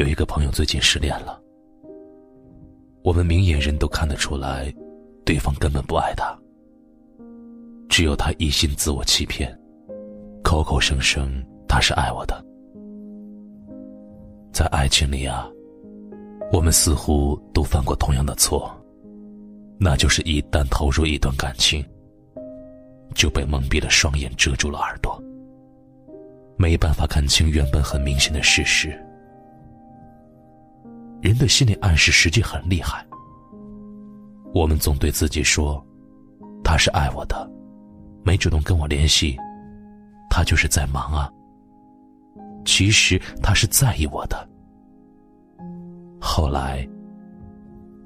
有一个朋友最近失恋了，我们明眼人都看得出来，对方根本不爱他，只有他一心自我欺骗，口口声声他是爱我的。在爱情里啊，我们似乎都犯过同样的错，那就是一旦投入一段感情，就被蒙蔽了双眼，遮住了耳朵，没办法看清原本很明显的事实。人的心理暗示实际很厉害，我们总对自己说，他是爱我的，没主动跟我联系，他就是在忙啊。其实他是在意我的。后来，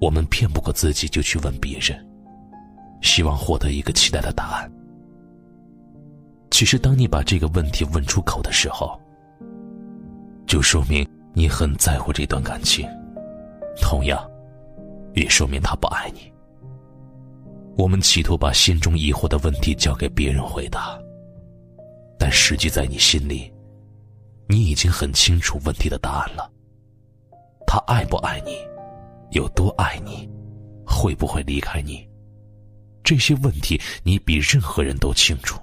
我们骗不过自己，就去问别人，希望获得一个期待的答案。其实，当你把这个问题问出口的时候，就说明你很在乎这段感情，同样，也说明他不爱你。我们企图把心中疑惑的问题交给别人回答，但实际在你心里，你已经很清楚问题的答案了。他爱不爱你，有多爱你，会不会离开你？这些问题你比任何人都清楚。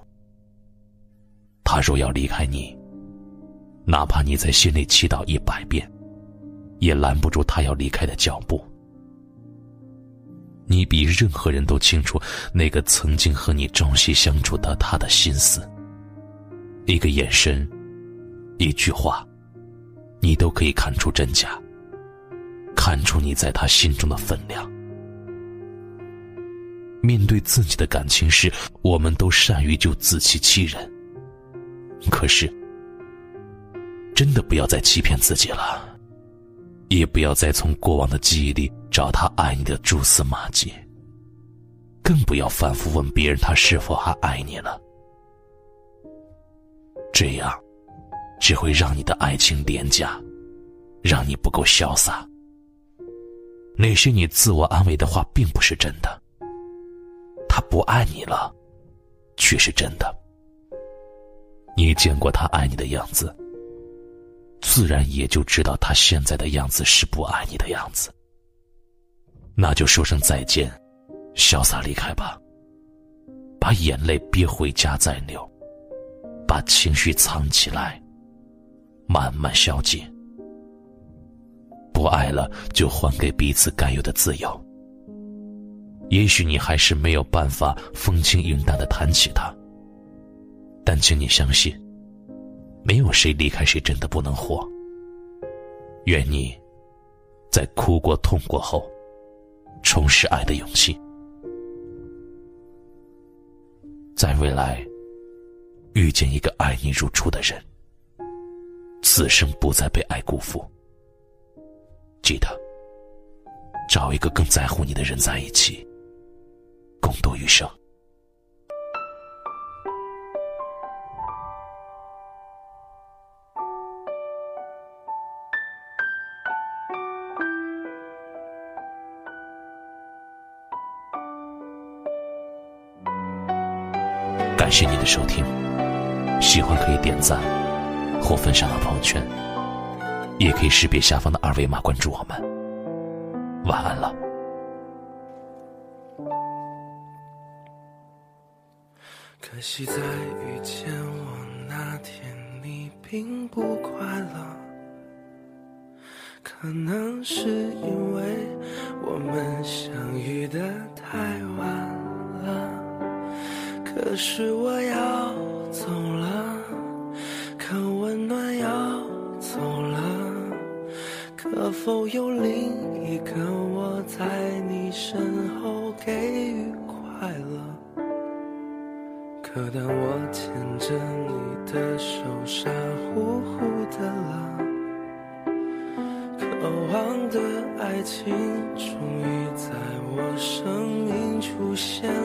他若要离开你，哪怕你在心里祈祷一百遍，也拦不住他要离开的脚步。你比任何人都清楚那个曾经和你朝夕相处的他的心思。一个眼神，一句话，你都可以看出真假。看出你在他心中的分量。面对自己的感情事，我们都善于就自欺欺人。可是，真的不要再欺骗自己了，也不要再从过往的记忆里找他爱你的蛛丝马迹，更不要反复问别人他是否还爱你了。这样，只会让你的爱情廉价，让你不够潇洒。那些你自我安慰的话，并不是真的。他不爱你了，却是真的。你见过他爱你的样子，自然也就知道他现在的样子是不爱你的样子。那就说声再见，潇洒离开吧。把眼泪憋回家再流，把情绪藏起来，慢慢消解。不爱了，就还给彼此该有的自由。也许你还是没有办法风轻云淡的谈起他，但请你相信，没有谁离开谁真的不能活。愿你，在哭过、痛过后，重拾爱的勇气，在未来遇见一个爱你如初的人，此生不再被爱辜负。记得，找一个更在乎你的人在一起，共度余生。感谢你的收听，喜欢可以点赞或分享到朋友圈。也可以识别下方的二维码关注我们。晚安了。可惜在遇见我那天，你并不快乐。可能是因为我们相遇的太晚。可是我要走了，可温暖要走了。可否有另一个我在你身后给予快乐？可当我牵着你的手傻乎乎的了，渴望的爱情终于在我生命出现。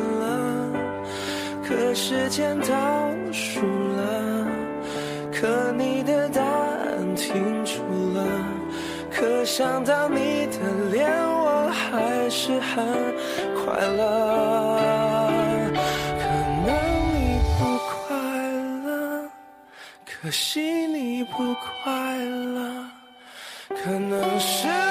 时间倒数了可你的答案停住了可想到你的脸我还是很快乐。可能你不快乐可惜你不快乐可能是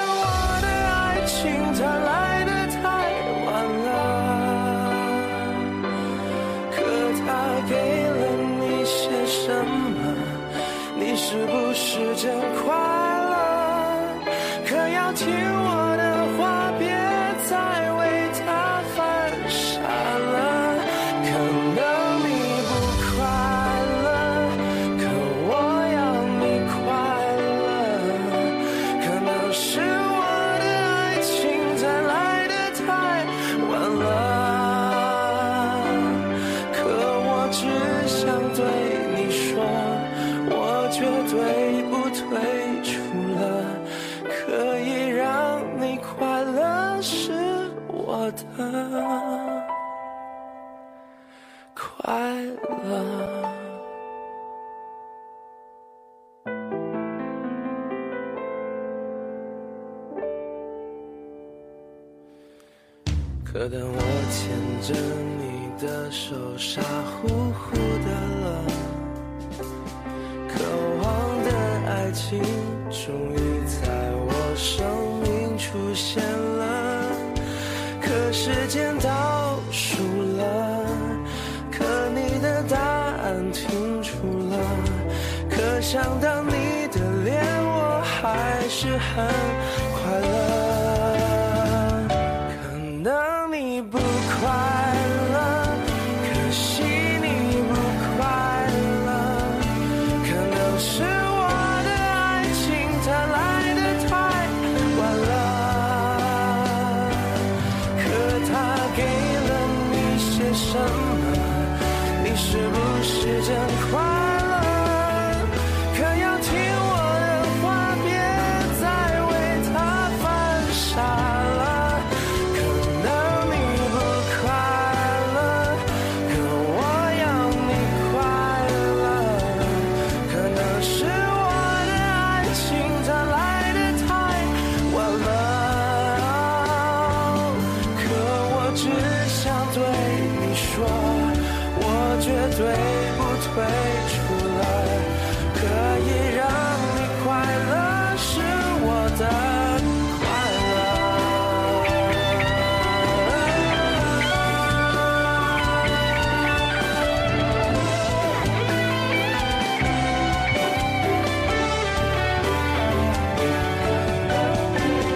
是不？绝对不退出了，可以让你快乐，是我的快乐。可当我牵着你的手，傻乎乎的了。心终于在我生命出现。什么你是不是真快的快乐，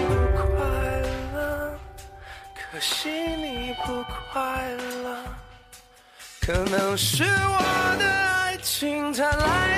不快乐？可惜你不快乐，可能是我的爱情太烂。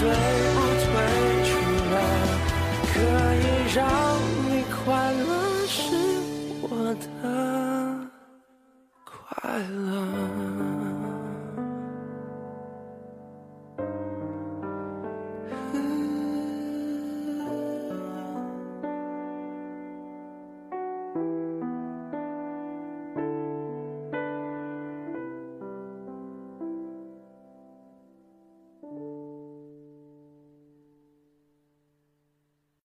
退不退出了可以让你快乐是我的快乐。